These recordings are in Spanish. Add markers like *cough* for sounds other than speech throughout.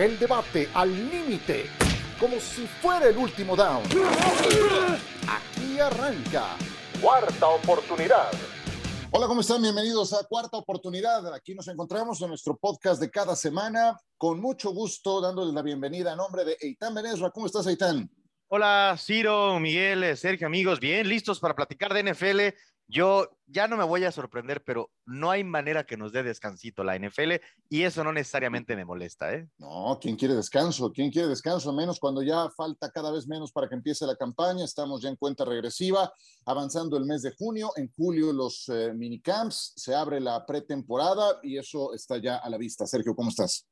El debate al límite, como si fuera el último down. Aquí arranca. Cuarta oportunidad. Hola, ¿cómo están? Bienvenidos a Cuarta Oportunidad. Aquí nos encontramos en nuestro podcast de cada semana. Con mucho gusto, dándoles la bienvenida a nombre de Eitan Benesra. ¿Cómo estás, Eitan? Hola, Ciro, Miguel, Sergio, amigos. Bien, listos para platicar de NFL. Yo ya no me voy a sorprender, pero no hay manera que nos dé descansito la NFL y eso no necesariamente me molesta, ¿eh? No, ¿quién quiere descanso? ¿Quién quiere descanso? Menos cuando ya falta cada vez menos para que empiece la campaña. Estamos ya en cuenta regresiva, avanzando el mes de junio. En julio los eh, minicamps, se abre la pretemporada y eso está ya a la vista. Sergio, ¿cómo estás?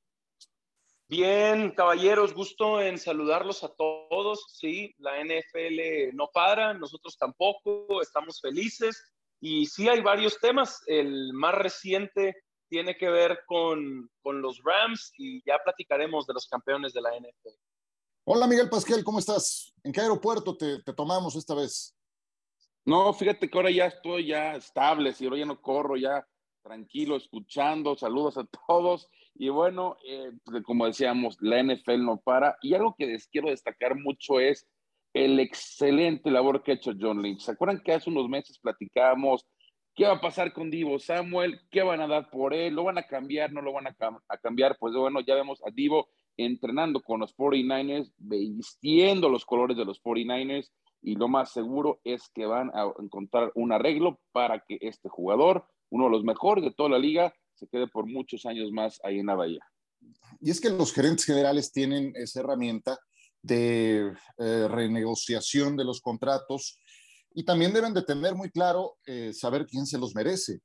Bien, caballeros, gusto en saludarlos a todos. Sí, la NFL no para, nosotros tampoco, estamos felices. Y sí hay varios temas. El más reciente tiene que ver con, los Rams y ya platicaremos de los campeones de la NFL. Hola Miguel Pasquel, ¿cómo estás? ¿En qué aeropuerto te, te tomamos esta vez? No, fíjate que ahora ya estoy ya estable, si ahora ya no corro, ya tranquilo, escuchando, saludos a todos y bueno, eh, pues, como decíamos, la NFL no para. Y algo que les quiero destacar mucho es el excelente labor que ha hecho John Lynch. ¿Se acuerdan que hace unos meses platicábamos qué va a pasar con Divo Samuel? ¿Qué van a dar por él? ¿Lo van a cambiar? ¿No lo van a, a cambiar? Pues bueno, ya vemos a Divo entrenando con los 49ers, vistiendo los colores de los 49ers y lo más seguro es que van a encontrar un arreglo para que este jugador, uno de los mejores de toda la liga, se quede por muchos años más ahí en la bahía. Y es que los gerentes generales tienen esa herramienta de eh, renegociación de los contratos y también deben de tener muy claro eh, saber quién se los merece.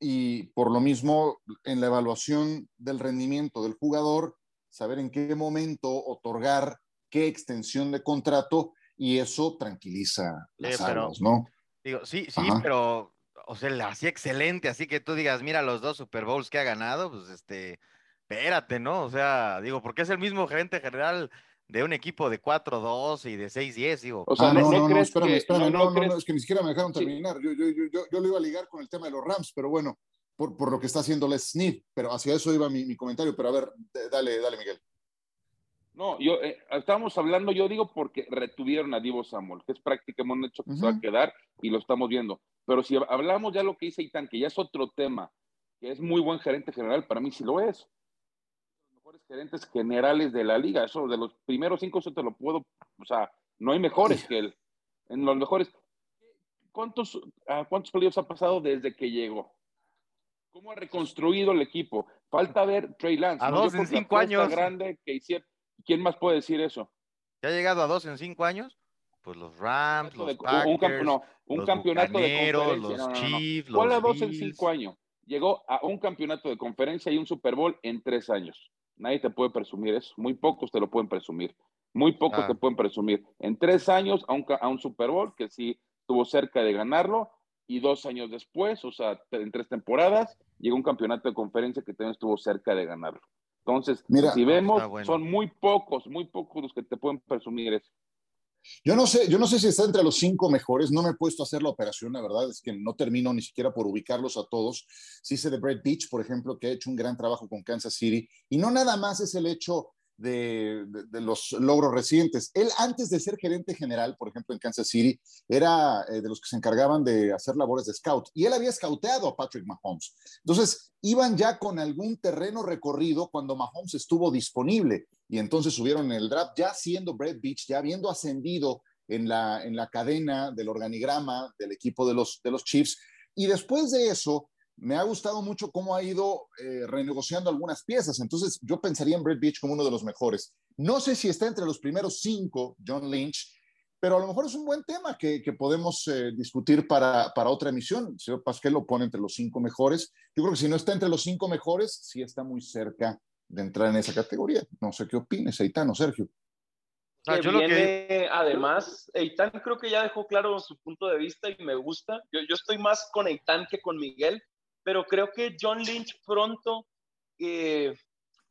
Y por lo mismo, en la evaluación del rendimiento del jugador, saber en qué momento otorgar qué extensión de contrato y eso tranquiliza las aguas, ¿no? Digo, sí, sí, pero o sea, así excelente, así que tú digas, mira los dos Super Bowls que ha ganado, pues este, espérate, ¿no? O sea, digo, porque es el mismo gerente general de un equipo de 4-2 y de 6-10, digo. O sea, ah, no, no, no, espérame, espérame, no, no, es que ni siquiera me dejaron terminar. Yo, yo, yo, yo, lo iba a ligar con el tema de los Rams, pero bueno, por, por lo que está haciendo Les Snead, pero hacia eso iba mi, mi, comentario, pero a ver, dale, dale, Miguel. No, yo eh, estábamos hablando, yo digo porque retuvieron a Divo Samuel, que es prácticamente un hecho que se va a quedar y lo estamos viendo. Pero si hablamos ya lo que dice Itán, que ya es otro tema, que es muy buen gerente general, para mí sí lo es. Los mejores gerentes generales de la liga, eso de los primeros cinco, eso te lo puedo, o sea, no hay mejores que él. En los mejores. ¿Cuántos, ¿Cuántos playoffs ha pasado desde que llegó? ¿Cómo ha reconstruido el equipo? Falta ver Trey Lance. A dos en cinco años. grande que ¿Quién más puede decir eso? ¿Ya ha llegado a dos en cinco años? Pues los Rams, los Packers, un, un campeonato de conferencia. Los Chiefs, ¿Cuál a dos en cinco años? Llegó a un campeonato de conferencia y un Super Bowl en tres años. Nadie te puede presumir eso. Muy pocos te lo pueden presumir. Muy pocos te ah. pueden presumir. En tres años a un, a un Super Bowl que sí estuvo cerca de ganarlo y dos años después, o sea, en tres temporadas, llegó un campeonato de conferencia que también estuvo cerca de ganarlo. Entonces, si vemos, son muy pocos, muy pocos los que te pueden presumir eso. Yo no sé, yo no sé si está entre los cinco mejores. No me he puesto a hacer la operación, la verdad es que no termino ni siquiera por ubicarlos a todos. Sí sé de Brett Beach, por ejemplo, que ha hecho un gran trabajo con Kansas City. Y no nada más es el hecho de, los logros recientes. Él, antes de ser gerente general, por ejemplo, en Kansas City, era eh, de los que se encargaban de hacer labores de scout y él había scouteado a Patrick Mahomes. Entonces, iban ya con algún terreno recorrido cuando Mahomes estuvo disponible y entonces subieron el draft, ya siendo Brett Beach, ya habiendo ascendido en la, en la cadena del organigrama del equipo de los, de los Chiefs. Y después de eso, me ha gustado mucho cómo ha ido eh, renegociando algunas piezas. Entonces, yo pensaría en Brett Beach como uno de los mejores. No sé si está entre los primeros cinco, John Lynch, pero a lo mejor es un buen tema que, podemos eh, discutir para, para, otra emisión. El señor Pasquel lo pone entre los cinco mejores. Yo creo que si no está entre los cinco mejores, sí está muy cerca de entrar en esa categoría. No sé qué opines, Eitano, Sergio. Además, Eitan creo que ya dejó claro su punto de vista y me gusta. Yo, yo estoy más con Eitan que con Miguel pero creo que John Lynch pronto eh,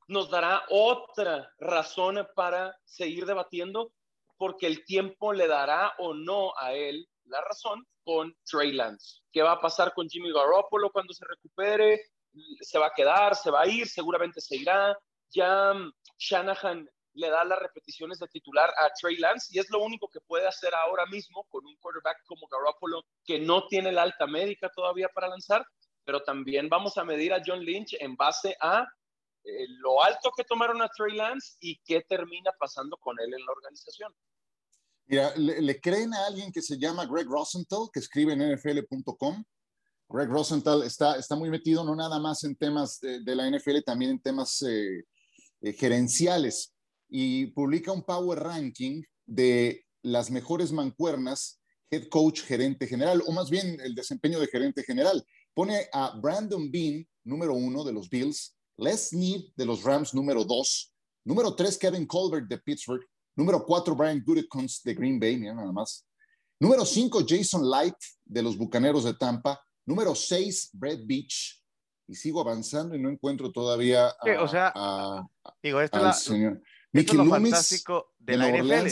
nos dará otra razón para seguir debatiendo, porque el tiempo le dará o no a él la razón con Trey Lance. ¿Qué va a pasar con Jimmy Garoppolo cuando se recupere? ¿Se va a quedar? ¿Se va a ir? Seguramente se irá. ya mm, Shanahan le da las repeticiones de titular a Trey Lance y es lo único que puede hacer ahora mismo con un quarterback como Garoppolo que no tiene la alta médica todavía para lanzar, pero también vamos a medir a John Lynch en base a eh, lo alto que tomaron a Trey Lance y qué termina pasando con él en la organización. Mira, ¿le, creen a alguien que se llama Greg Rosenthal, que escribe en NFL.com? Greg Rosenthal está, está muy metido no nada más en temas de, la NFL, también en temas eh, eh, gerenciales y publica un Power Ranking de las mejores mancuernas, head coach, gerente general, o más bien el desempeño de gerente general. Pone a Brandon Bean, número uno de los Bills, Les Snead de los Rams, número dos, número tres, Kevin Colbert de Pittsburgh, número cuatro, Brian Gutekunst de Green Bay, mira nada más. Número cinco, Jason Light de los Bucaneros de Tampa. Número seis, Brett Beach. Y sigo avanzando y no encuentro todavía a, o sea, digo, esto es señor. Mickey es fantástico de, la NFL.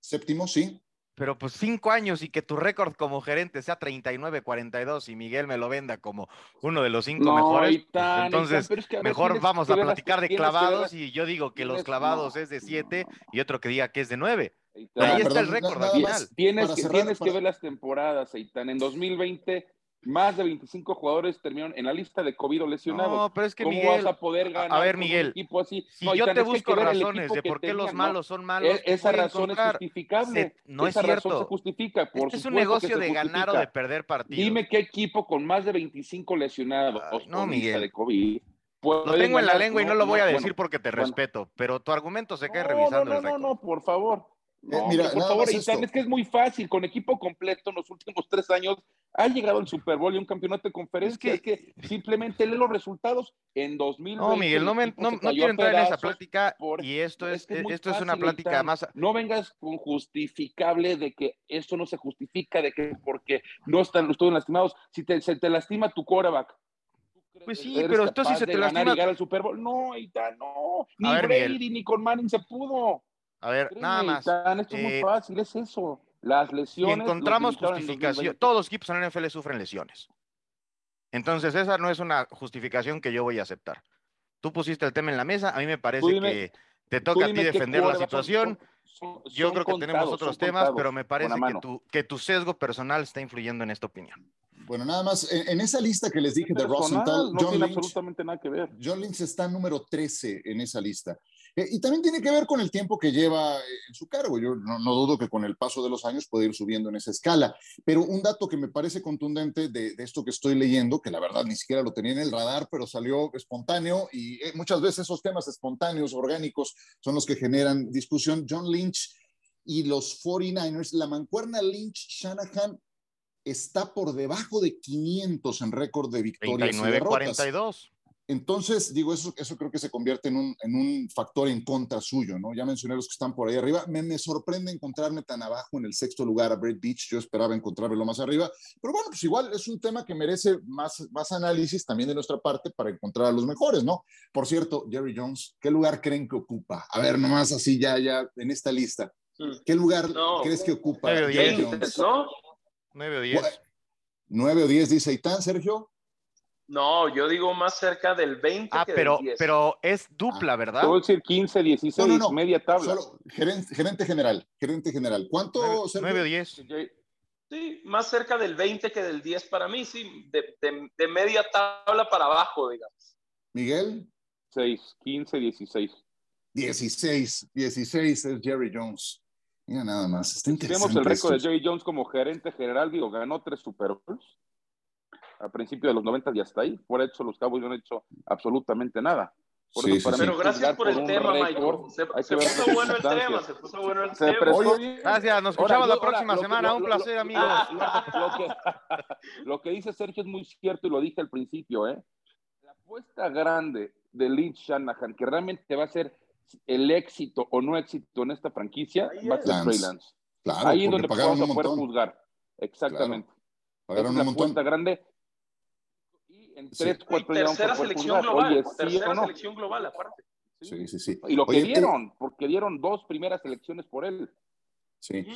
Séptimo, sí. Pero pues cinco años y que tu récord como gerente sea 39-42 y Miguel me lo venda como uno de los cinco mejores. Entonces, mejor vamos a platicar de clavados y yo digo que los clavados es de siete y otro que diga que es de nueve. Ahí está el récord al final. Tienes, que, tienes que ver las temporadas, Eitan. En 2020 más de 25 jugadores terminaron en la lista de COVID o lesionados. No, pero es que ¿Cómo Miguel, vas a poder ganar a ver, Miguel, un equipo así? Si yo te busco razones de por qué los malos son malos, e-, esa razón es justificable. no esa es cierto. razón se justifica. Por este es un negocio de ganar o de perder partidos. Dime qué equipo con más de 25 lesionados Ay, no, Miguel. de COVID lo tengo en la lengua y no lo voy a decir porque te respeto, pero tu argumento se cae revisando no, no, No, no, no, por favor. Eh, mira, por favor, es que es muy fácil, con equipo completo en los últimos tres años ha llegado al Super Bowl y un campeonato de conferencia. Es que, simplemente lee los resultados en 2020. No, Miguel, no, me, no, quiero entrar en esa plática y esto es, esto es una plática más. No vengas con justificable de que esto no se justifica, de que porque no están los todos lastimados. Si te, se te lastima tu quarterback, pues sí, pero esto sí se te lastima. llegar al Super Bowl. No, Ita, no. Ni Brady ni con Manning se pudo. A ver, nada más. esto es muy eh, fácil, es eso. Las lesiones. Y encontramos justificación. Todos los equipos en la NFL sufren lesiones. Entonces, esa no es una justificación que yo voy a aceptar. Tú pusiste el tema en la mesa, a mí me parece que te toca a ti defender la situación. yo creo que tenemos otros temas, pero me parece que tu, que tu sesgo personal está influyendo en esta opinión. Bueno, nada más, en, esa lista que les dije de Rosenthal, no John tiene absolutamente nada que ver. John Lynch está número 13 en esa lista. Eh, y también tiene que ver con el tiempo que lleva eh, en su cargo. Yo no, dudo que con el paso de los años puede ir subiendo en esa escala. Pero un dato que me parece contundente de, esto que estoy leyendo, que la verdad ni siquiera lo tenía en el radar, pero salió espontáneo y eh, muchas veces esos temas espontáneos, orgánicos, son los que generan discusión. John Lynch y los 49ers, la mancuerna Lynch-Shanahan está por debajo de 500 en récord de victorias 39, y derrotas. 42. Entonces, digo, eso, eso creo que se convierte en un, en un, factor en contra suyo, ¿no? Ya mencioné los que están por ahí arriba. Me, me, sorprende encontrarme tan abajo en el sexto lugar a Brett Beach. Yo esperaba encontrarlo más arriba. Pero bueno, pues igual es un tema que merece más, más análisis también de nuestra parte para encontrar a los mejores, ¿no? Por cierto, Jerry Jones, ¿qué lugar creen que ocupa? A ver, nomás así ya, ya en esta lista. Mm. ¿Qué lugar crees que ocupa Jerry Jones? ¿no? 9 o 10. 9 o 10, dice Itán, Sergio. No, yo digo más cerca del 20 ah, que pero, del 10. pero es dupla, ¿verdad? Puedo decir 15, 16, media tabla. Solo gerente, general, gerente general. ¿Cuánto? 9, 9 o 10. Sí, más cerca del 20 que del 10 para mí, sí, de, de, de media tabla para abajo, digamos. Miguel. 6, 15, 16. 16, 16 es Jerry Jones. Mira nada más, está interesante. Tenemos el récord de Jerry Jones como gerente general, digo, ganó tres Super Bowls a principios de los 90 y hasta ahí. Por eso los Cowboys no han hecho absolutamente nada. Pero gracias por, el tema, Michael. Se, puso bueno el tema, se puso bueno el tema. gracias, nos escuchamos la próxima semana. Un placer, amigos. Lo que, *laughs* lo que, dice Sergio es muy cierto y lo dije al principio. ¿eh? La apuesta grande de Lynch Shanahan, que realmente va a ser el éxito o no éxito en esta franquicia, va a ser Trey Lance. Claro, Ahí es donde vamos a poder juzgar. Exactamente. Pagaron es una apuesta grande en tres, cuatro tercera selección global, tercera selección global aparte. Sí, sí, sí. Y lo que dieron, porque dieron dos primeras selecciones por él. Sí.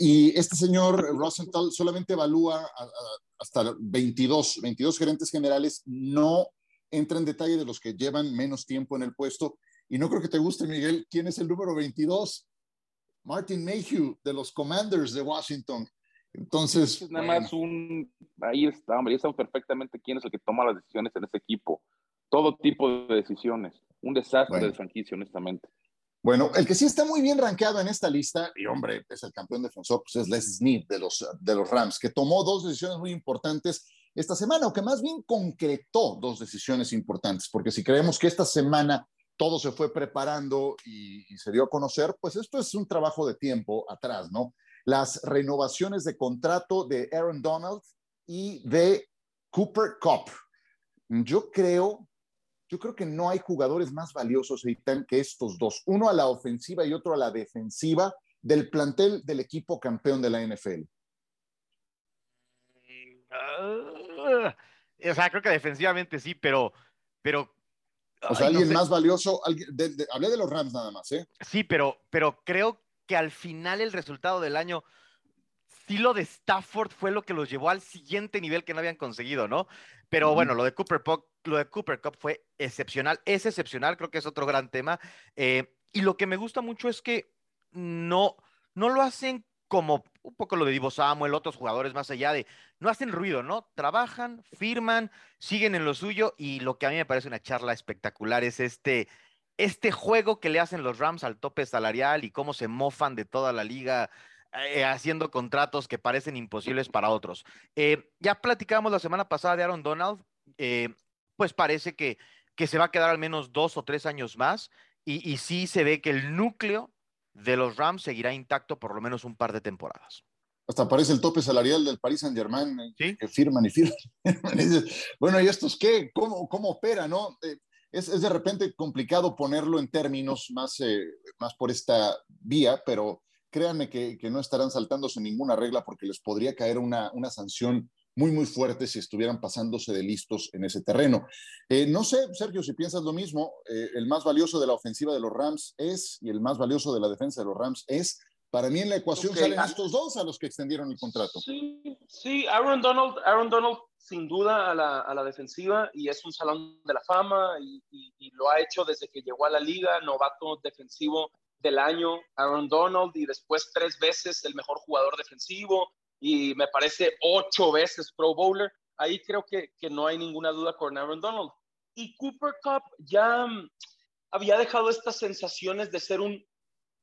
y este señor Rosenthal solamente evalúa hasta 22, 22 gerentes generales, no entra en detalle de los que llevan menos tiempo en el puesto. Y no creo que te guste, Miguel, quién es el número 22. Martin Mayhew de los Commanders de Washington. Entonces. nada más un. Ahí está, hombre, ya sabemos perfectamente quién es el que toma las decisiones en ese equipo. Todo tipo de decisiones. Un desastre de franquicia, honestamente. Bueno, el que sí está muy bien rankeado en esta lista, y hombre, es el campeón defensor, pues es Les Snead de los, de los Rams, que tomó dos decisiones muy importantes esta semana, o que más bien concretó dos decisiones importantes, porque si creemos que esta semana todo se fue preparando y, se dio a conocer, pues esto es un trabajo de tiempo atrás, ¿no? Las renovaciones de contrato de Aaron Donald y de Cooper Cup. Yo creo, yo creo que no hay jugadores más valiosos que estos dos, uno a la ofensiva y otro a la defensiva del plantel del equipo campeón de la NFL. Ah, o sea, creo que defensivamente sí, pero, pero o sea, alguien más valioso, hablé de los Rams nada más, ¿eh? Sí, pero, pero creo que al final el resultado del año, sí lo de Stafford fue lo que los llevó al siguiente nivel que no habían conseguido, ¿no? Pero bueno, lo de Cooper Cup, lo de Cooper Cup fue excepcional, es excepcional, creo que es otro gran tema. Eh, y lo que me gusta mucho es que no, no lo hacen como un poco lo de Divo Samuel, otros jugadores más allá de, no hacen ruido, ¿no? Trabajan, firman, siguen en lo suyo y lo que a mí me parece una charla espectacular es este, este juego que le hacen los Rams al tope salarial y cómo se mofan de toda la liga eh, haciendo contratos que parecen imposibles para otros. Eh, ya platicamos la semana pasada de Aaron Donald, eh, pues parece que, que se va a quedar al menos dos o tres años más y, y sí se ve que el núcleo de los Rams seguirá intacto por lo menos un par de temporadas. Hasta aparece el tope salarial del Paris Saint Germain, eh, que firman y *laughs* firman. bueno, ¿y estos qué? ¿Cómo, cómo opera, no? Eh, es, de repente complicado ponerlo en términos más, eh, más por esta vía, pero créanme que, que, no estarán saltándose ninguna regla porque les podría caer una, una sanción muy, muy fuerte si estuvieran pasándose de listos en ese terreno. Eh, no sé, Sergio, si piensas lo mismo, eh, el más valioso de la ofensiva de los Rams es, y el más valioso de la defensa de los Rams es, para mí en la ecuación salen ah. estos dos a los que extendieron el contrato. Sí, sí, Aaron Donald, Aaron Donald sin duda a la, a la defensiva y es un salón de la fama y, y lo ha hecho desde que llegó a la liga, novato defensivo del año, Aaron Donald, y después tres veces el mejor jugador defensivo, y me parece ocho veces Pro Bowler. Ahí creo que, que no hay ninguna duda con Aaron Donald. Y Cooper Cup ya mm, había dejado estas sensaciones de ser un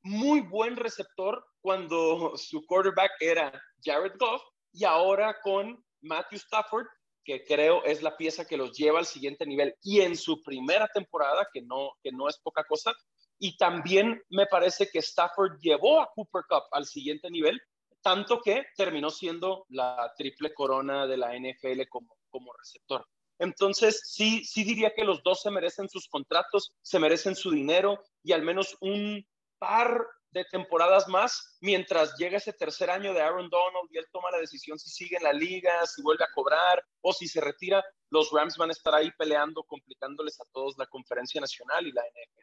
muy buen receptor cuando su quarterback era Jared Goff y ahora con Matthew Stafford, que creo es la pieza que los lleva al siguiente nivel y en su primera temporada, que no, que no es poca cosa. Y también me parece que Stafford llevó a Cooper Cup al siguiente nivel tanto que terminó siendo la triple corona de la NFL como, como receptor. Entonces, sí, sí diría que los dos se merecen sus contratos, se merecen su dinero y al menos un par de temporadas más mientras llega ese tercer año de Aaron Donald y él toma la decisión si sigue en la liga, si vuelve a cobrar o si se retira, los Rams van a estar ahí peleando, complicándoles a todos la conferencia nacional y la NFL.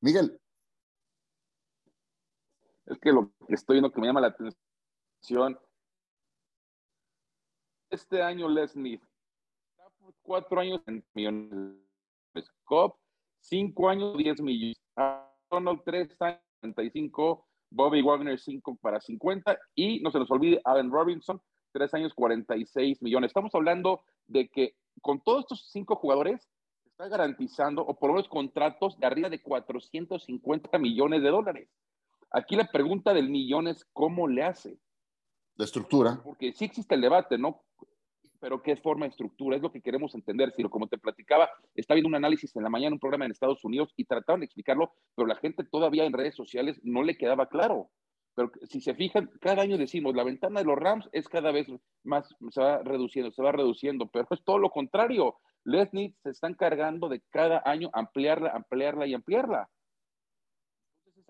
Miguel. Es que lo que estoy viendo que me llama la atención este año Les Smith, cuatro años en millones. Cop, cinco años, 10 millones. Donald, tres años, 35. Bobby Wagner, cinco para 50. Y no se nos olvide, Allen Robinson, tres años, 46 millones. Estamos hablando de que con todos estos cinco jugadores está garantizando, o por lo menos contratos de arriba de 450 millones de dólares. Aquí la pregunta del millón es, ¿cómo le hace? de estructura. Porque sí existe el debate, ¿no? Pero ¿qué forma de estructura? Es lo que queremos entender. Si, como te platicaba, está viendo un análisis en la mañana, un programa en Estados Unidos, y trataron de explicarlo, pero la gente todavía en redes sociales no le quedaba claro. Pero si se fijan, cada año decimos, la ventana de los Rams es cada vez más, se va reduciendo, se va reduciendo, pero es todo lo contrario. Leslie se están cargando de cada año ampliarla, ampliarla y ampliarla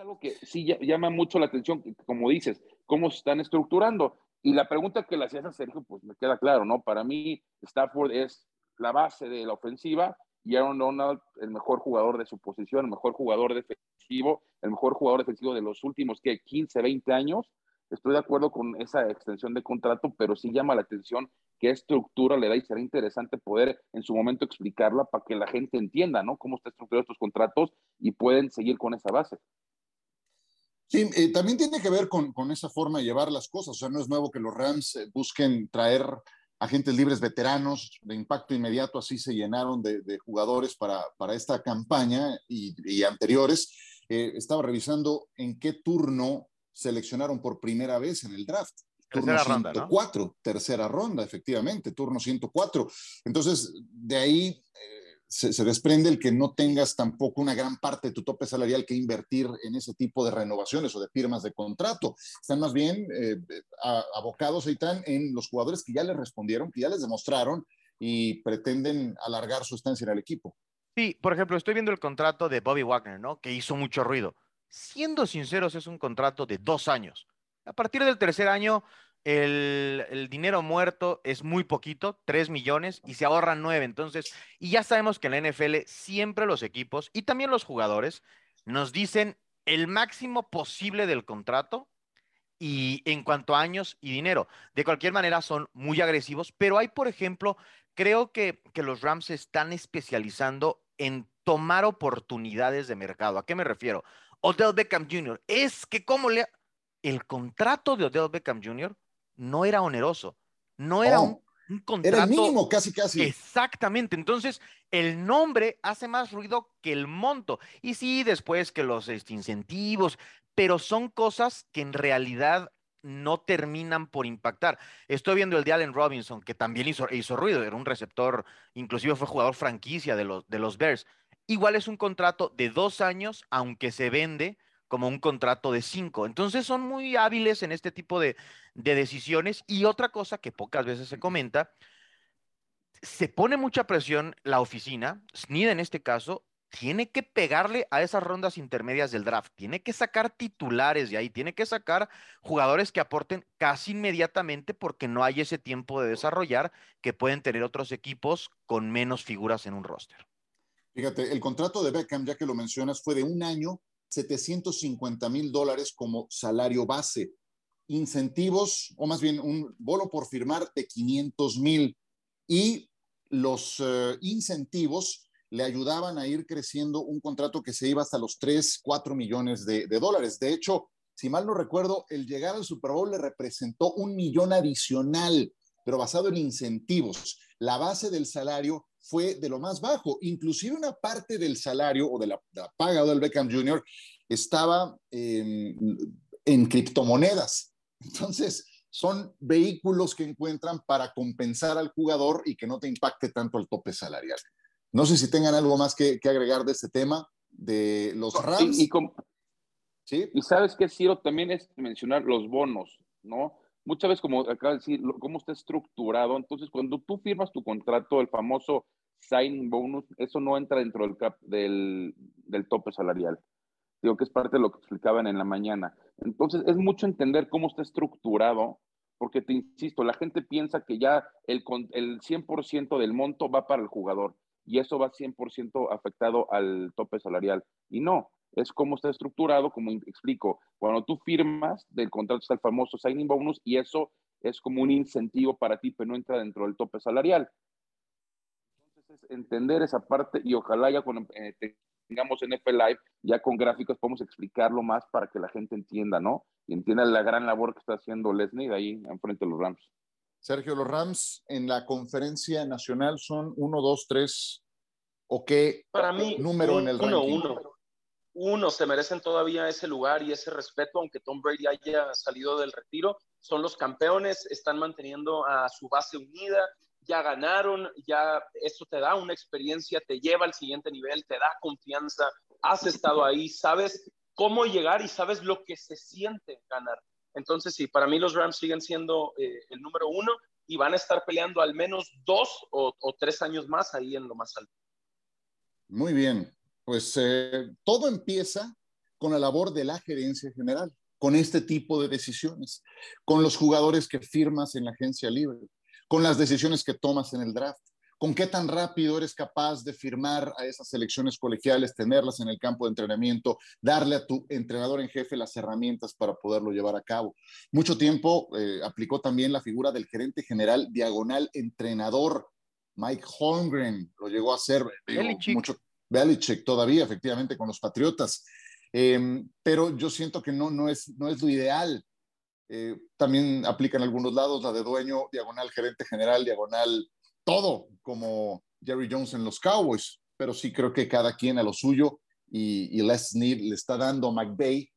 algo que sí llama mucho la atención, como dices, cómo se están estructurando. Y la pregunta que le hacías a Sergio, pues me queda claro, ¿no? Para mí, Stafford es la base de la ofensiva y Aaron Donald, el mejor jugador de su posición, el mejor jugador defensivo, el mejor jugador defensivo de los últimos, ¿qué? 15, 20 años. Estoy de acuerdo con esa extensión de contrato, pero sí llama la atención qué estructura le da y será interesante poder en su momento explicarla para que la gente entienda, ¿no? Cómo está estructurado estos contratos y pueden seguir con esa base. Sí, eh, también tiene que ver con, con, esa forma de llevar las cosas. O sea, no es nuevo que los Rams eh, busquen traer agentes libres veteranos de impacto inmediato, así se llenaron de, de jugadores para, para, esta campaña y, y anteriores. Eh, estaba revisando en qué turno seleccionaron por primera vez en el draft. Turno tercera 104, ronda, ¿no? tercera ronda, efectivamente, turno 104. Entonces, de ahí se, desprende el que no tengas tampoco una gran parte de tu tope salarial que invertir en ese tipo de renovaciones o de firmas de contrato. Están más bien eh, a, abocados en los jugadores que ya les respondieron, que ya les demostraron y pretenden alargar su estancia en el equipo. Sí, por ejemplo, estoy viendo el contrato de Bobby Wagner, ¿no? Que hizo mucho ruido. Siendo sinceros, es un contrato de dos años. A partir del tercer año, el, dinero muerto es muy poquito, 3 millones, y se ahorran 9. Entonces, y ya sabemos que en la NFL siempre los equipos y también los jugadores nos dicen el máximo posible del contrato y en cuanto a años y dinero. De cualquier manera, son muy agresivos, pero hay, por ejemplo, creo que, que los Rams se están especializando en tomar oportunidades de mercado. ¿A qué me refiero? Odell Beckham Jr. Es que, ¿cómo le.? El contrato de Odell Beckham Jr no era oneroso, no era oh, un, un, contrato. Era el mínimo, casi, casi. Exactamente. Entonces, el nombre hace más ruido que el monto. Y sí, después que los este, incentivos, pero son cosas que en realidad no terminan por impactar. Estoy viendo el de Allen Robinson, que también hizo, hizo ruido, era un receptor, inclusive fue jugador franquicia de los, de los Bears. Igual es un contrato de dos años, aunque se vende como un contrato de cinco. Entonces son muy hábiles en este tipo de, de decisiones. Y otra cosa que pocas veces se comenta, se pone mucha presión la oficina, SNID en este caso, tiene que pegarle a esas rondas intermedias del draft, tiene que sacar titulares de ahí, tiene que sacar jugadores que aporten casi inmediatamente porque no hay ese tiempo de desarrollar que pueden tener otros equipos con menos figuras en un roster. Fíjate, el contrato de Beckham, ya que lo mencionas, fue de un año 750 mil dólares como salario base, incentivos, o más bien un bolo por firmar de 500 mil y los uh, incentivos le ayudaban a ir creciendo un contrato que se iba hasta los 3, 4 millones de, de dólares. De hecho, si mal no recuerdo, el llegar al Super Bowl le representó un millón adicional, pero basado en incentivos. La base del salario fue de lo más bajo. Inclusive una parte del salario o de la, de la paga del Beckham Jr. estaba eh, en criptomonedas. Entonces, son vehículos que encuentran para compensar al jugador y que no te impacte tanto el tope salarial. No sé si tengan algo más que, que agregar de este tema de los Rams. Y, y, con, ¿Sí? y sabes que Ciro también es mencionar los bonos, ¿no? muchas veces, como acaba de decir, cómo está estructurado. Entonces, cuando tú firmas tu contrato, el famoso signing bonus, eso no entra dentro del cap del, del tope salarial. Digo que es parte de lo que explicaban en la mañana. Entonces, es mucho entender cómo está estructurado, porque te insisto, la gente piensa que ya el, el 100% del monto va para el jugador y eso va 100% afectado al tope salarial. Y no, es cómo está estructurado, como explico. Cuando tú firmas del contrato está el famoso signing bonus y eso es como un incentivo para ti, pero no entra dentro del tope salarial. Entonces, es entender esa parte y ojalá ya cuando eh, tengamos en F Live, ya con gráficos podemos explicarlo más para que la gente entienda, ¿no? Y entienda la gran labor que está haciendo Leslie ahí enfrente de los Rams. Sergio, los Rams en la conferencia nacional son 1, 2, 3, ¿o qué Para mí, número un, en el uno, ranking? Uno uno, se merecen todavía ese lugar y ese respeto, aunque Tom Brady haya salido del retiro. Son los campeones, están manteniendo a su base unida, ya ganaron, ya eso te da una experiencia, te lleva al siguiente nivel, te da confianza, has estado ahí, sabes cómo llegar y sabes lo que se siente ganar. Entonces, sí, para mí los Rams siguen siendo eh, el número uno y van a estar peleando al menos dos o, o tres años más ahí en lo más alto. Muy bien, pues eh, todo empieza con la labor de la gerencia general, con este tipo de decisiones, con los jugadores que firmas en la agencia libre, con las decisiones que tomas en el draft, con qué tan rápido eres capaz de firmar a esas selecciones colegiales, tenerlas en el campo de entrenamiento, darle a tu entrenador en jefe las herramientas para poderlo llevar a cabo. Mucho tiempo eh, aplicó también la figura del gerente general diagonal entrenador. Mike Holmgren lo llegó a hacer digo, mucho, Belichick todavía, efectivamente, con los Patriotas. Em, pero yo siento que no, no, es, no es lo ideal. Eh, también aplica en algunos lados la de dueño, diagonal gerente general, diagonal todo, como Jerry Jones en los Cowboys. Pero sí creo que cada quien a lo suyo y, y Les Snead le está dando a McVay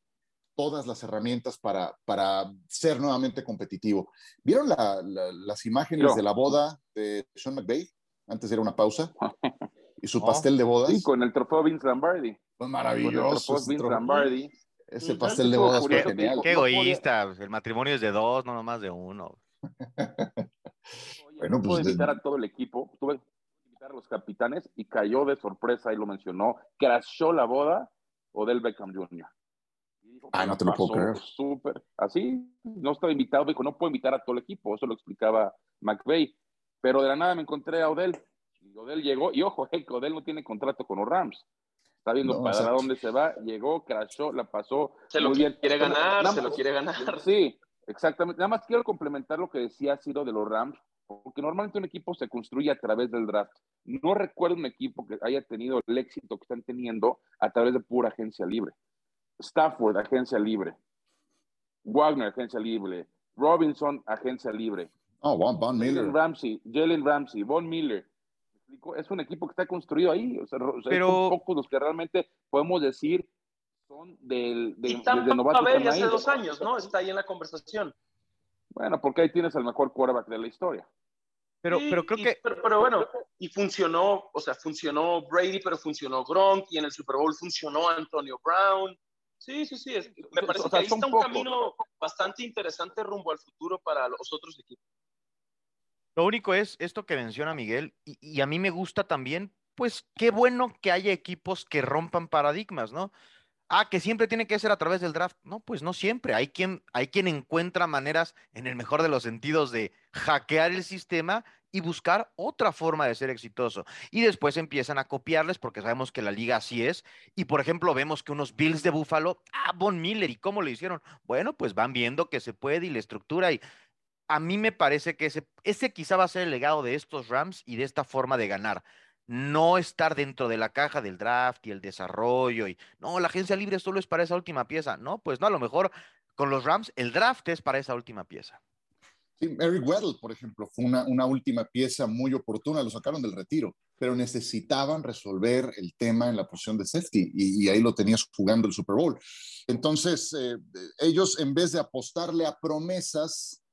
todas las herramientas para, para ser nuevamente competitivo. ¿Vieron las imágenes de la boda de Sean McVay? Antes era una pausa. *laughs* Y su pastel de bodas. Sí, con el trofeo Vince Lombardi. Pues maravilloso. Vince Lombardi. Ese pastel de bodas fue genial. Qué egoísta. El matrimonio es de dos, no nomás de uno. bueno, pues. invitar a todo el equipo. Tuve que invitar a los capitanes y cayó de sorpresa, y lo mencionó. Crashó la boda Odell Beckham Jr. Ah, no te lo puedo creer. Súper. Así, no estaba invitado, dijo, no puedo invitar a todo el equipo, eso lo explicaba McVeigh. Pero de la nada me encontré a Odell. Y Odell llegó, y ojo, que *laughs* Odell no tiene contrato con los Rams. Está viendo para dónde se va, llegó, crashó, la pasó. Se lo quiere ganar, se lo quiere ganar. Sí, exactamente. Nada más quiero complementar lo que decía Ciro de los Rams, porque normalmente un equipo se construye a través del draft. No recuerdo un equipo que haya tenido el éxito que están teniendo a través de pura agencia libre. Stafford, agencia libre. Wagner, agencia libre. Robinson, agencia libre. Oh, Von Miller. Jalen Ramsey, Jalen Ramsey, Von Miller. Es un equipo que está construido ahí. O sea, Pero... son pocos los que realmente podemos decir son del, de, y desde hace dos años, ¿no? Está ahí en la conversación. Bueno, porque ahí tienes al mejor quarterback de la historia. Pero, pero creo que. Pero, pero, bueno, y funcionó, o sea, funcionó Brady, pero funcionó Gronk, y en el Super Bowl funcionó Antonio Brown. Sí, sí, sí. me parece que ahí está un camino bastante interesante rumbo al futuro para los otros equipos. Lo único es esto que menciona Miguel, y, a mí me gusta también, pues qué bueno que haya equipos que rompan paradigmas, ¿no? Ah, que siempre tiene que ser a través del draft. No, pues no siempre. Hay quien, hay quien encuentra maneras, en el mejor de los sentidos, de hackear el sistema y buscar otra forma de ser exitoso. Y después empiezan a copiarles porque sabemos que la liga así es. Y por ejemplo, vemos que unos Bills de Buffalo, ah, Von Miller, ¿y cómo lo hicieron? Bueno, pues van viendo que se puede y la estructura. Y a mí me parece que ese, ese quizá va a ser el legado de estos Rams y de esta forma de ganar. No estar dentro de la caja del draft y el desarrollo y no, la agencia libre solo es para esa última pieza. No, pues no, a lo mejor con los Rams el draft es para esa última pieza. Sí, Eric Weddle, por ejemplo, fue una, última pieza muy oportuna, lo sacaron del retiro, pero necesitaban resolver el tema en la posición de safety y, ahí lo tenías jugando el Super Bowl. Entonces, eh, ellos en vez de apostarle a promesas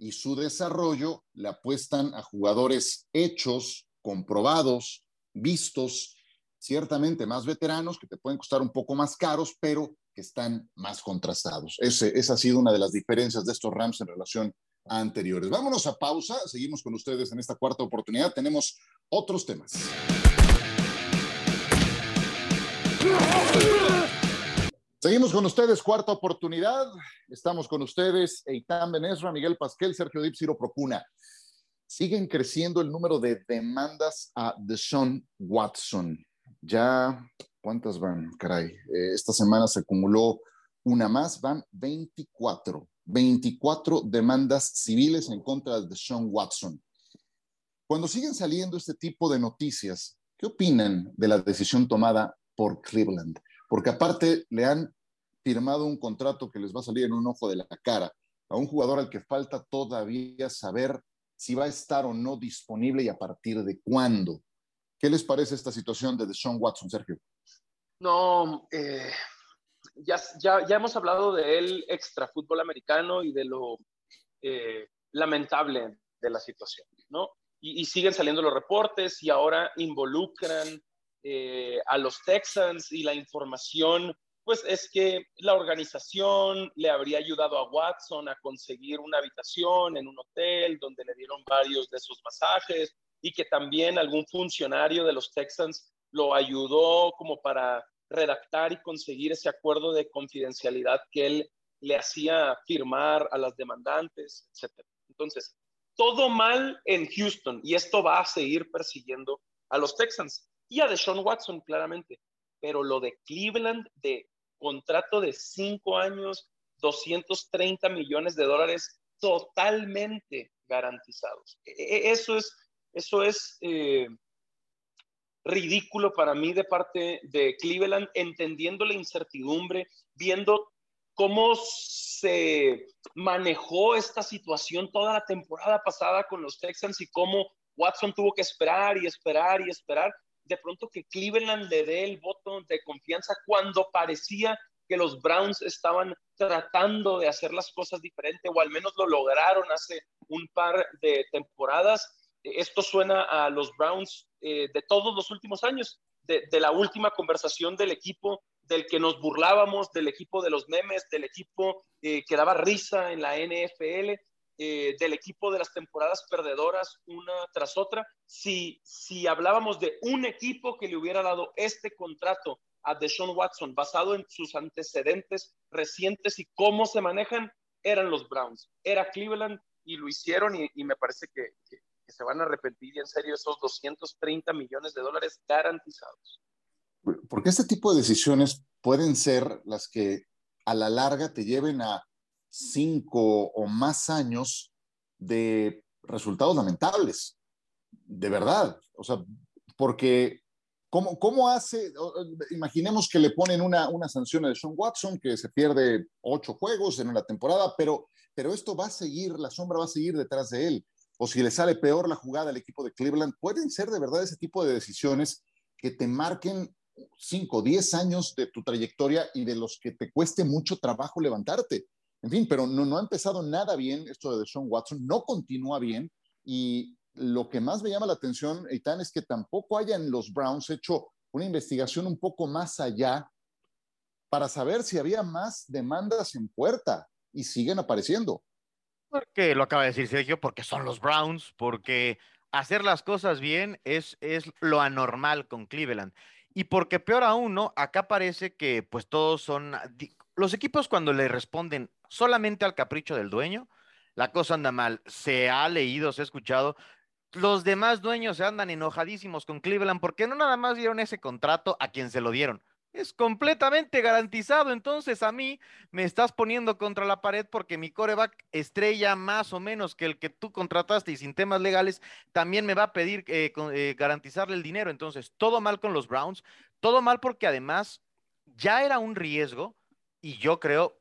y su desarrollo, le apuestan a jugadores hechos, comprobados, vistos, ciertamente más veteranos, que te pueden costar un poco más caros, pero que están más contrastados. Ese, esa ha sido una de las diferencias de estos Rams en relación anteriores. Vámonos a pausa, seguimos con ustedes en esta cuarta oportunidad, tenemos otros temas. Seguimos con ustedes, cuarta oportunidad. Estamos con ustedes, Eitan Benesra, Miguel Pasquel, Sergio Dip, Ciro Procuna. Siguen creciendo el número de demandas a Deshaun Watson. Ya, ¿cuántas van? Caray, eh, esta semana se acumuló una más, van 24. 24 demandas civiles en contra de Sean Watson. Cuando siguen saliendo este tipo de noticias, ¿qué opinan de la decisión tomada por Cleveland? Porque aparte le han firmado un contrato que les va a salir en un ojo de la cara a un jugador al que falta todavía saber si va a estar o no disponible y a partir de cuándo. ¿Qué les parece esta situación de Sean Watson, Sergio? No, eh, ya, ya, hemos hablado de él extra fútbol americano y de lo eh, lamentable de la situación, ¿no? Y, siguen saliendo los reportes y ahora involucran eh, a los Texans y la información, pues es que la organización le habría ayudado a Watson a conseguir una habitación en un hotel donde le dieron varios de sus masajes y que también algún funcionario de los Texans lo ayudó como para redactar y conseguir ese acuerdo de confidencialidad que él le hacía firmar a las demandantes, etc. Entonces, todo mal en Houston y esto va a seguir persiguiendo a los Texans y a Deshaun Watson claramente. Pero lo de Cleveland, de contrato de cinco años, 230 millones de dólares totalmente garantizados. E, e, eso es, eso es eh, ridículo para mí de parte de Cleveland, entendiendo la incertidumbre, viendo cómo se manejó esta situación toda la temporada pasada con los Texans y cómo Watson tuvo que esperar y esperar y esperar. De pronto que Cleveland le dé el voto de confianza cuando parecía que los Browns estaban tratando de hacer las cosas diferente o al menos lo lograron hace un par de temporadas. Esto suena a los Browns eh, de todos los últimos años, de, la última conversación del equipo del que nos burlábamos, del equipo de los memes, del equipo eh, que daba risa en la NFL, eh, del equipo de las temporadas perdedoras una tras otra. Si, si hablábamos de un equipo que le hubiera dado este contrato a Deshaun Watson basado en sus antecedentes recientes y cómo se manejan, eran los Browns, era Cleveland y lo hicieron y, me parece que, se van a arrepentir en serio esos 230 millones de dólares garantizados. Porque este tipo de decisiones pueden ser las que a la larga te lleven a cinco o más años de resultados lamentables. De verdad. O sea, porque ¿cómo, cómo hace? Imaginemos que le ponen una, una sanción a Sean Watson, que se pierde ocho juegos en una temporada, pero, pero esto va a seguir, la sombra va a seguir detrás de él. O si le sale peor la jugada al equipo de Cleveland, pueden ser de verdad ese tipo de decisiones que te marquen 5, 10 años de tu trayectoria y de los que te cueste mucho trabajo levantarte. En fin, pero no, no ha empezado nada bien esto de Sean Watson, no continúa bien y lo que más me llama la atención, Eitan, es que tampoco hayan los Browns hecho una investigación un poco más allá para saber si había más demandas en puerta y siguen apareciendo. Porque lo acaba de decir Sergio, porque son los Browns, porque hacer las cosas bien es, es lo anormal con Cleveland. Y porque peor aún, ¿no? Acá parece que pues todos son, los equipos cuando le responden solamente al capricho del dueño, la cosa anda mal. Se ha leído, se ha escuchado. Los demás dueños se andan enojadísimos con Cleveland porque no nada más dieron ese contrato a quien se lo dieron, es completamente garantizado. Entonces a mí me estás poniendo contra la pared porque mi coreback estrella más o menos que el que tú contrataste y sin temas legales también me va a pedir eh, eh, garantizarle el dinero. Entonces todo mal con los Browns, todo mal porque además ya era un riesgo y yo creo,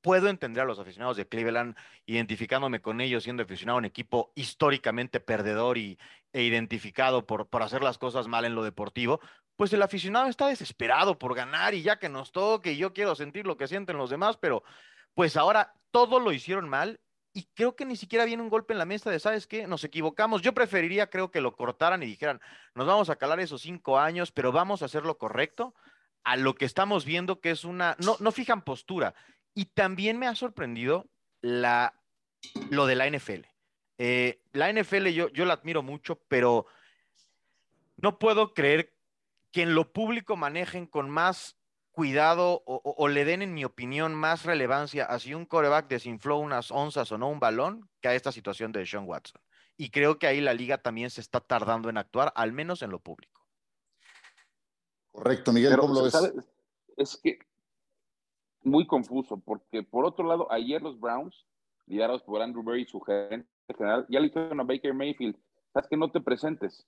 puedo entender a los aficionados de Cleveland identificándome con ellos siendo aficionado a un equipo históricamente perdedor y, e identificado por, por hacer las cosas mal en lo deportivo, pues el aficionado está desesperado por ganar y ya que nos toque, yo quiero sentir lo que sienten los demás, pero pues ahora todo lo hicieron mal y creo que ni siquiera viene un golpe en la mesa de, ¿sabes qué? Nos equivocamos. Yo preferiría, creo que lo cortaran y dijeran, nos vamos a calar esos cinco años, pero vamos a hacer lo correcto a lo que estamos viendo, que es una, no, no fijan postura. Y también me ha sorprendido la, lo de la NFL. Eh, la NFL yo, yo la admiro mucho, pero no puedo creer que en lo público manejen con más cuidado o, le den, en mi opinión, más relevancia a si un coreback desinfló unas onzas o no un balón que a esta situación de Sean Watson. Y creo que ahí la liga también se está tardando en actuar, al menos en lo público. Correcto, Miguel, ¿cómo lo ves? Es que muy confuso, porque por otro lado, ayer los Browns, liderados por Andrew Berry, su gerente general, ya le dijeron a Baker Mayfield, sabes que no te presentes,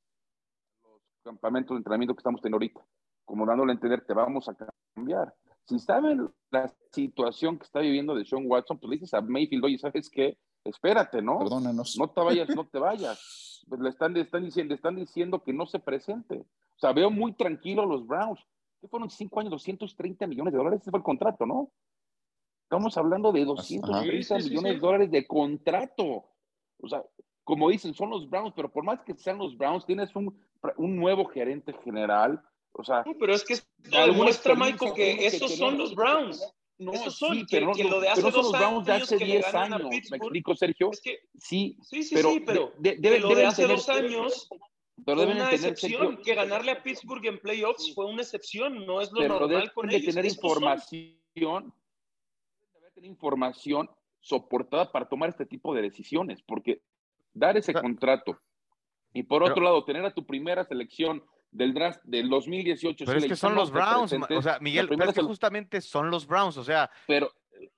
campamento de entrenamiento que estamos teniendo ahorita, como dándole a entender, te vamos a cambiar. Si saben la situación que está viviendo de Sean Watson, pues le dices a Mayfield, oye, ¿sabes qué? Espérate, ¿no? Perdónanos. No te vayas, no te vayas. *laughs* Pues le están, están, diciendo, le están diciendo que no se presente. O sea, veo muy tranquilo a los Browns. ¿Qué fueron cinco años, 230 millones de dólares? Ese fue el contrato, ¿no? Estamos hablando de 230 millones de dólares de contrato. O sea, como dicen, son los Browns, pero por más que sean los Browns, tienes un un nuevo gerente general. O sea, pero es que demuestra, Michael, que esos son los Browns. No, esos son, sí, pero, que, lo de hace dos años de hace 10 años. ¿Me explico, Sergio? sí, sí, sí, pero, sí, pero de, de, lo de hace dos años pero fue una excepción. que ganarle a Pittsburgh en playoffs fue una excepción, no es lo pero normal con de tener información, debe tener información soportada para tomar este tipo de decisiones, porque dar ese contrato y por otro lado, tener a tu primera selección del draft del 2018. Pero es que son los Browns, o sea, Miguel, pero es que justamente son los Browns, o sea, pero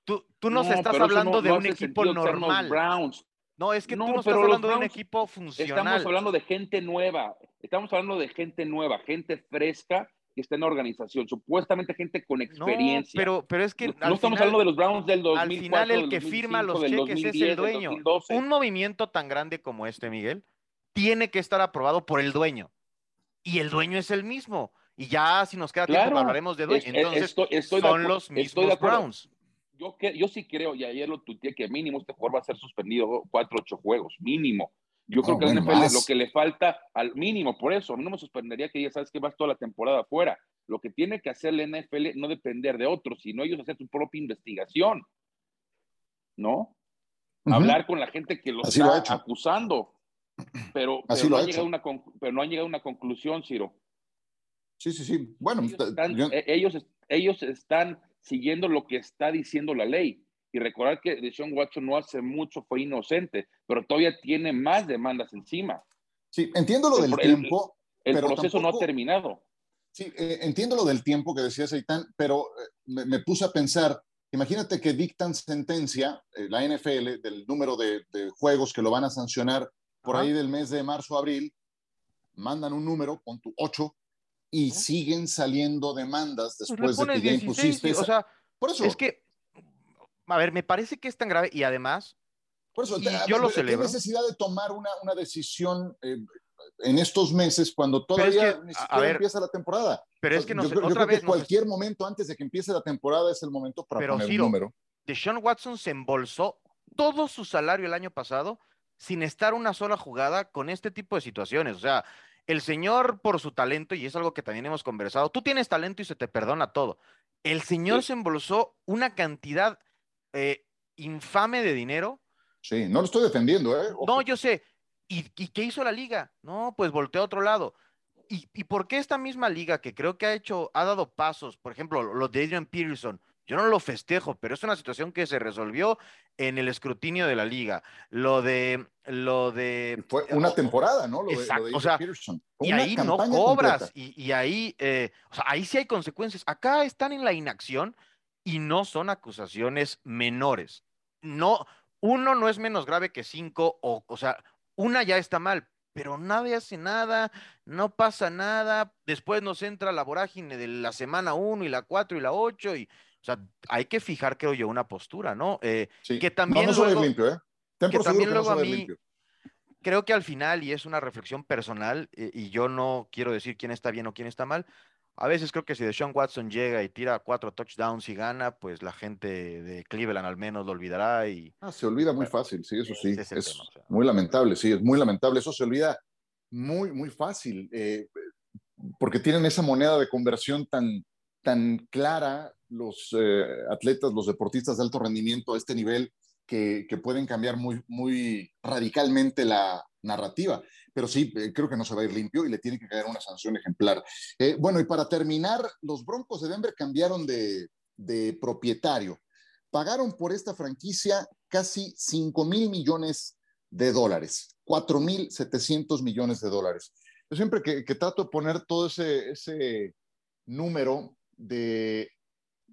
tú, tú nos estás hablando de un equipo normal. Browns. No, es que tú no estás hablando de un equipo funcional. Estamos hablando de gente nueva, estamos hablando de gente nueva, gente fresca que está en la organización, supuestamente gente con experiencia. No, pero, pero es que. No, estamos hablando de los Browns del 2004. Al final, el que firma los cheques es el dueño. Un movimiento tan grande como este, Miguel, tiene que estar aprobado por el dueño. Y el dueño es el mismo. Y ya, si nos queda tiempo, hablaremos de dueño. Entonces, son los mismos Browns. Yo, yo sí creo, y ayer lo tuiteé, que mínimo este jugador va a ser suspendido cuatro, ocho juegos, mínimo. Yo creo que lo que le falta al mínimo, por eso, a mí no me suspendería que ya sabes que vas toda la temporada afuera. Lo que tiene que hacer la NFL no depender de otros, sino ellos hacer su propia investigación. ¿No? Hablar con la gente que los está acusando. Pero, pero, no una, pero, no han llegado a una conclusión, Ciro. Sí, sí, sí. Bueno, e, ellos, ellos están siguiendo lo que está diciendo la ley. Y recordar que Deshaun Watson no hace mucho fue inocente, pero todavía tiene más demandas encima. Sí, entiendo lo del tiempo. El, proceso no ha terminado. Sí, eh, entiendo lo del tiempo que decía Seitán, pero eh, me, puse a pensar, imagínate que dictan sentencia, eh, la NFL, del número de, juegos que lo van a sancionar por ahí del mes de marzo, abril, mandan un número, pon tu 8, y siguen saliendo demandas pues después de que ya impusiste. o sea, por eso. Es que a ver, me parece que es tan grave y además, Por eso, yo lo celebro. ¿Qué necesidad de tomar una, una decisión eh, en estos meses cuando todavía ni siquiera empieza la temporada? Pero es que yo, yo creo que cualquier momento antes de que empiece la temporada es el momento para poner un número. Deshaun Watson se embolsó todo su salario el año pasado sin estar una sola jugada con este tipo de situaciones. O sea, el señor por su talento, y es algo que también hemos conversado, tú tienes talento y se te perdona todo. El señor se embolsó una cantidad eh, infame de dinero. Sí, no lo estoy defendiendo, ¿eh? No, yo sé. ¿Y, qué hizo la liga? No, pues volteó a otro lado. ¿Y, ¿Y, por qué esta misma liga que creo que ha hecho, ha dado pasos, por ejemplo, lo de Adrian Peterson, yo no lo festejo, pero es una situación que se resolvió en el escrutinio de la liga. Lo de, lo de. Fue una temporada, ¿no? Lo exacto, o sea, y ahí no cobras, y, y, ahí, eh, o sea, ahí sí hay consecuencias. Acá están en la inacción y no son acusaciones menores. No, uno no es menos grave que cinco, o, o sea, una ya está mal, pero nadie hace nada, no pasa nada, después nos entra la vorágine de la semana uno y la cuatro y la ocho, y, o sea, hay que fijar, creo yo, una postura, ¿no? Eh, que también no, no limpio, ¿eh? que también luego a mí, creo que al final, y es una reflexión personal, eh, y yo no quiero decir quién está bien o quién está mal, a veces creo que si Deshaun Watson llega y tira cuatro touchdowns y gana, pues la gente de Cleveland al menos lo olvidará. Y, ah, se olvida muy fácil, sí, eso sí. Es, muy lamentable, sí, es muy lamentable. Eso se olvida muy, muy fácil, eh, porque tienen esa moneda de conversión tan, tan clara los eh, atletas, los deportistas de alto rendimiento a este nivel que, que pueden cambiar muy, muy radicalmente la narrativa pero sí, eh, creo que no se va a ir limpio y le tiene que caer una sanción ejemplar. Eh, bueno, y para terminar, los Broncos de Denver cambiaron de, propietario. Pagaron por esta franquicia casi 5 mil millones de dólares, 4 mil 700 millones de dólares. Yo siempre que, trato de poner todo ese, ese número de,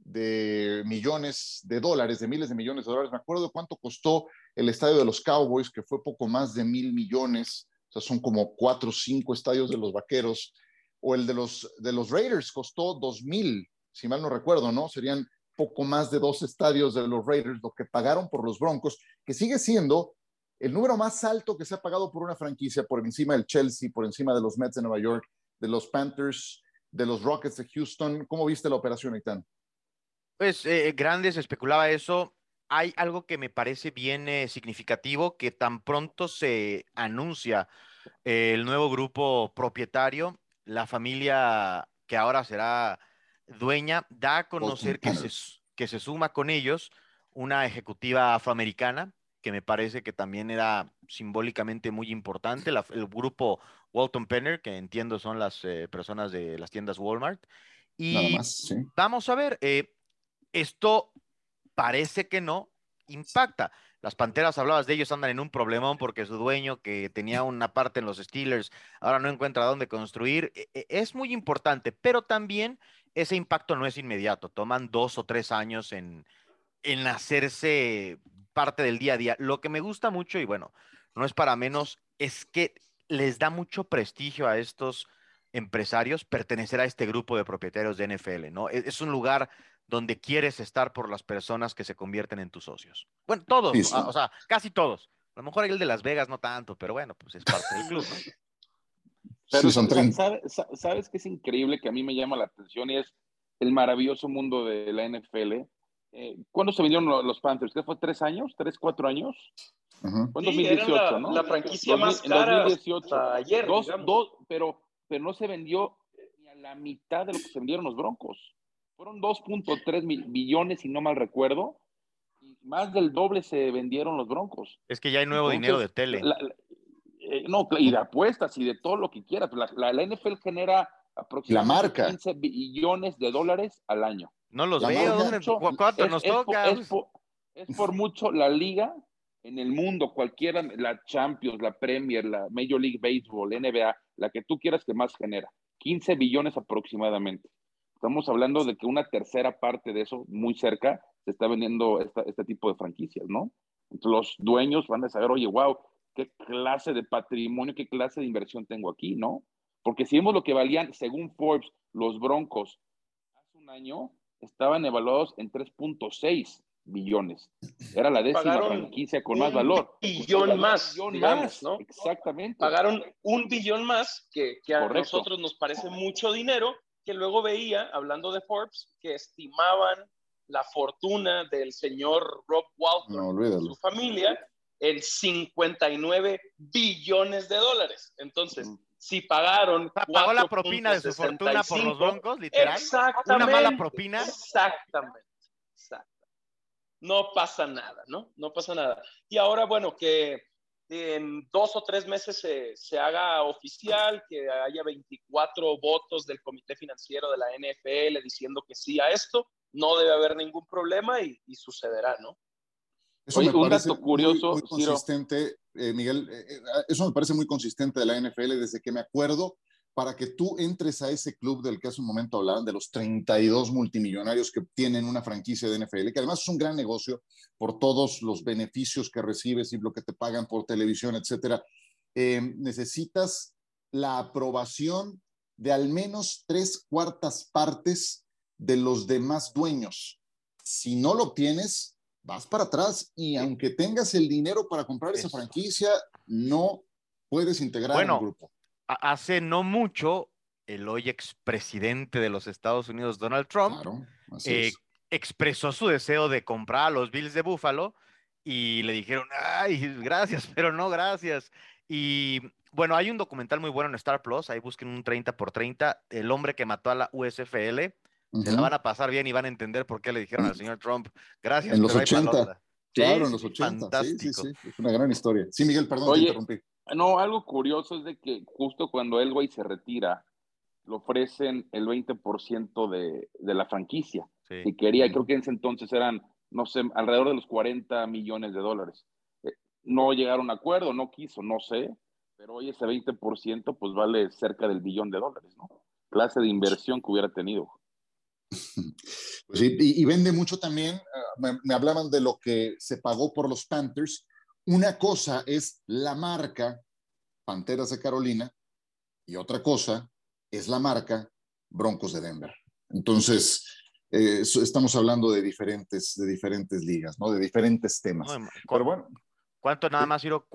de millones de dólares, de miles de millones de dólares, me acuerdo cuánto costó el estadio de los Cowboys, que fue poco más de mil millones o sea, son como cuatro o cinco estadios de los Vaqueros, o el de los, de los Raiders costó dos mil, si mal no recuerdo, ¿no? Serían poco más de dos estadios de los Raiders, lo que pagaron por los Broncos, que sigue siendo el número más alto que se ha pagado por una franquicia, por encima del Chelsea, por encima de los Mets de Nueva York, de los Panthers, de los Rockets de Houston. ¿Cómo viste la operación, Eitan? Pues eh, grandes especulaba eso hay algo que me parece bien eh, significativo, que tan pronto se anuncia el nuevo grupo propietario, la familia que ahora será dueña, da a conocer que se, que se suma con ellos una ejecutiva afroamericana, que me parece que también era simbólicamente muy importante, el grupo Walton Penner, que entiendo son las eh, personas de las tiendas Walmart. Y vamos a ver, eh, esto parece que no, impacta. Las Panteras, hablabas de ellos, andan en un problemón porque su dueño, que tenía una parte en los Steelers, ahora no encuentra dónde construir. E, e, es muy importante, pero también ese impacto no es inmediato. Toman dos o tres años en, en hacerse parte del día a día. Lo que me gusta mucho, y bueno, no es para menos, es que les da mucho prestigio a estos empresarios pertenecer a este grupo de propietarios de NFL, ¿no? E, es, un lugar donde quieres estar por las personas que se convierten en tus socios. Bueno, todos, o sea, casi todos. A lo mejor el de Las Vegas no tanto, pero bueno, pues es parte del club, *laughs* Pero ¿sabes, ¿sabes qué es increíble que a mí me llama la atención y es el maravilloso mundo de la NFL? Eh, ¿Cuándo se vendieron los Panthers? ¿Qué fue? ¿Tres años? ¿Tres, cuatro años? Fue en 2018, ¿no? La franquicia más cara 2018. ayer, dos, pero, pero no se vendió ni a la mitad de lo que se vendieron los Broncos. Fueron 2.3 billones, si no mal recuerdo, y más del doble se vendieron los Broncos. Es que ya hay nuevo dinero de tele. Eh, no, y de apuestas y de todo lo que quieras. La, la, NFL genera aproximadamente 15 billones de dólares al año. No los veo. ¿Cuánto nos toca? es, por, mucho la liga en el mundo, cualquiera, la Champions, la Premier, la Major League Baseball, NBA, la que tú quieras que más genera. 15 billones aproximadamente. Estamos hablando de que una tercera parte de eso, muy cerca, se está vendiendo este tipo de franquicias, ¿no? Entonces los dueños van a saber, oye, wow, qué clase de patrimonio, qué clase de inversión tengo aquí, ¿no? Porque si vemos lo que valían, según Forbes, los Broncos hace un año, estaban evaluados en 3.6 billones. Era la décima franquicia con más valor. Billón más, digamos, ¿no? Exactamente. Pagaron un billón más, que, a nosotros nos parece mucho dinero, que luego veía, hablando de Forbes, que estimaban la fortuna del señor Rob Walton y su familia en 59 billones de dólares. Entonces, si pagaron. pagó la propina de su fortuna por los broncos, literal. Exactamente. Una mala propina. Exactamente. No pasa nada, ¿no? No pasa nada. Y ahora, bueno, que en dos o tres meses se, se, haga oficial, que haya 24 votos del Comité Financiero de la NFL diciendo que sí a esto, no debe haber ningún problema y, y sucederá, ¿no? Eso me un dato curioso, muy, consistente, eh, Miguel, eh, eh, eso me parece muy consistente de la NFL desde que me acuerdo para que tú entres a ese club del que hace un momento hablaban, de los 32 multimillonarios que tienen una franquicia de NFL, que además es un gran negocio por todos los beneficios que recibes y lo que te pagan por televisión, etcétera. necesitas la aprobación de al menos tres cuartas partes de los demás dueños. Si no lo obtienes, vas para atrás y aunque tengas el dinero para comprar esa franquicia, no puedes integrar bueno, el grupo. Hace no mucho, el hoy expresidente de los Estados Unidos, Donald Trump, eh, expresó su deseo de comprar a los Bills de Buffalo y le dijeron, ay, gracias, pero no gracias. Y bueno, hay un documental muy bueno en Star Plus, ahí busquen un 30 por 30, el hombre que mató a la USFL se la van a pasar bien y van a entender por qué le dijeron al señor Trump, gracias. En los 80. Claro, en los 80. Fantástico. Sí, sí, Es una gran historia. Sí, Miguel, perdón, te interrumpí. No, algo curioso es de que justo cuando Elway se retira, le ofrecen el 20% de, de la franquicia. Y quería, creo que en ese entonces eran, no sé, alrededor de los 40 millones de dólares. Eh, no llegaron a acuerdo, no quiso, no sé, pero hoy ese 20% pues vale cerca del billón de dólares, ¿no? Clase de inversión que hubiera tenido. *laughs* Pues y, vende mucho también, ah, me, hablaban de lo que se pagó por los Panthers. Una cosa es la marca Panteras de Carolina y otra cosa es la marca Broncos de Denver. Entonces, eh, estamos hablando de diferentes, de diferentes ligas, ¿no? De diferentes temas. Pero bueno. ¿Cuánto nada más, Ciro?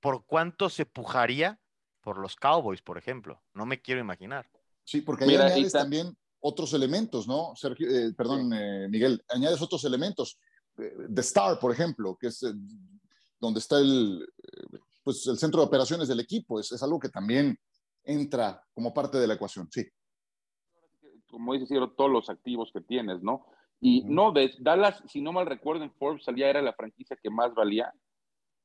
¿Por cuánto se pujaría por los Cowboys, por ejemplo? No me quiero imaginar. Sí, porque ahí también otros elementos, ¿no? Sergio, eh, perdón, eh, Miguel, añades otros elementos. Eh, The Star, por ejemplo, que es donde está el, pues, el centro de operaciones del equipo, es, es, algo que también entra como parte de la ecuación, sí. Como dices, todos los activos que tienes, ¿no? Y no, de Dallas, si no mal recuerdo, en Forbes salía, era la franquicia que más valía,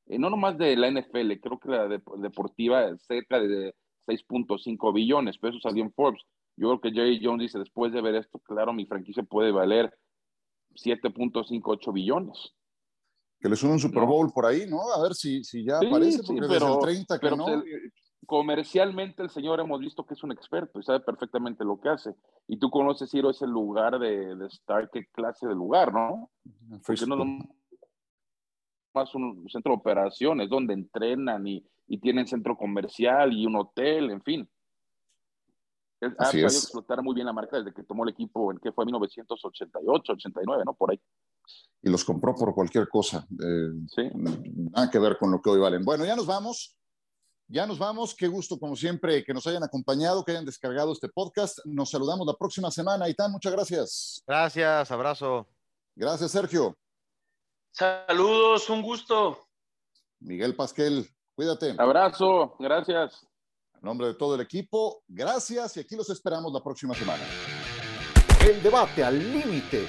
no nomás de la NFL, creo que la deportiva cerca de 6.5 billones, pero eso salió en Forbes. Yo creo que Jerry Jones dice, después de ver esto, claro, mi franquicia puede valer 7.58 billones. Que le suene un Super Bowl por ahí, ¿no? A ver si, si ya aparece, porque pero, el 30 que no. Pues, comercialmente el señor hemos visto que es un experto y sabe perfectamente lo que hace. Y tú conoces, Ciro, ese lugar de, de estar, qué clase de lugar, ¿no? Porque no lo más un centro de operaciones, donde entrenan y, tienen centro comercial y un hotel, en fin. Ha sabido explotar muy bien la marca desde que tomó el equipo, en que fue en 1988, 89, ¿no? Por ahí. Y los compró por cualquier cosa. Eh, sí. Nada que ver con lo que hoy valen. Bueno, ya nos vamos. Ya nos vamos. Qué gusto, como siempre, que nos hayan acompañado, que hayan descargado este podcast. Nos saludamos la próxima semana. Itán, muchas gracias. Gracias, abrazo. Gracias, Sergio. Saludos, un gusto. Miguel Pasquel, cuídate. Abrazo, gracias. En nombre de todo el equipo, gracias y aquí los esperamos la próxima semana. El debate al límite,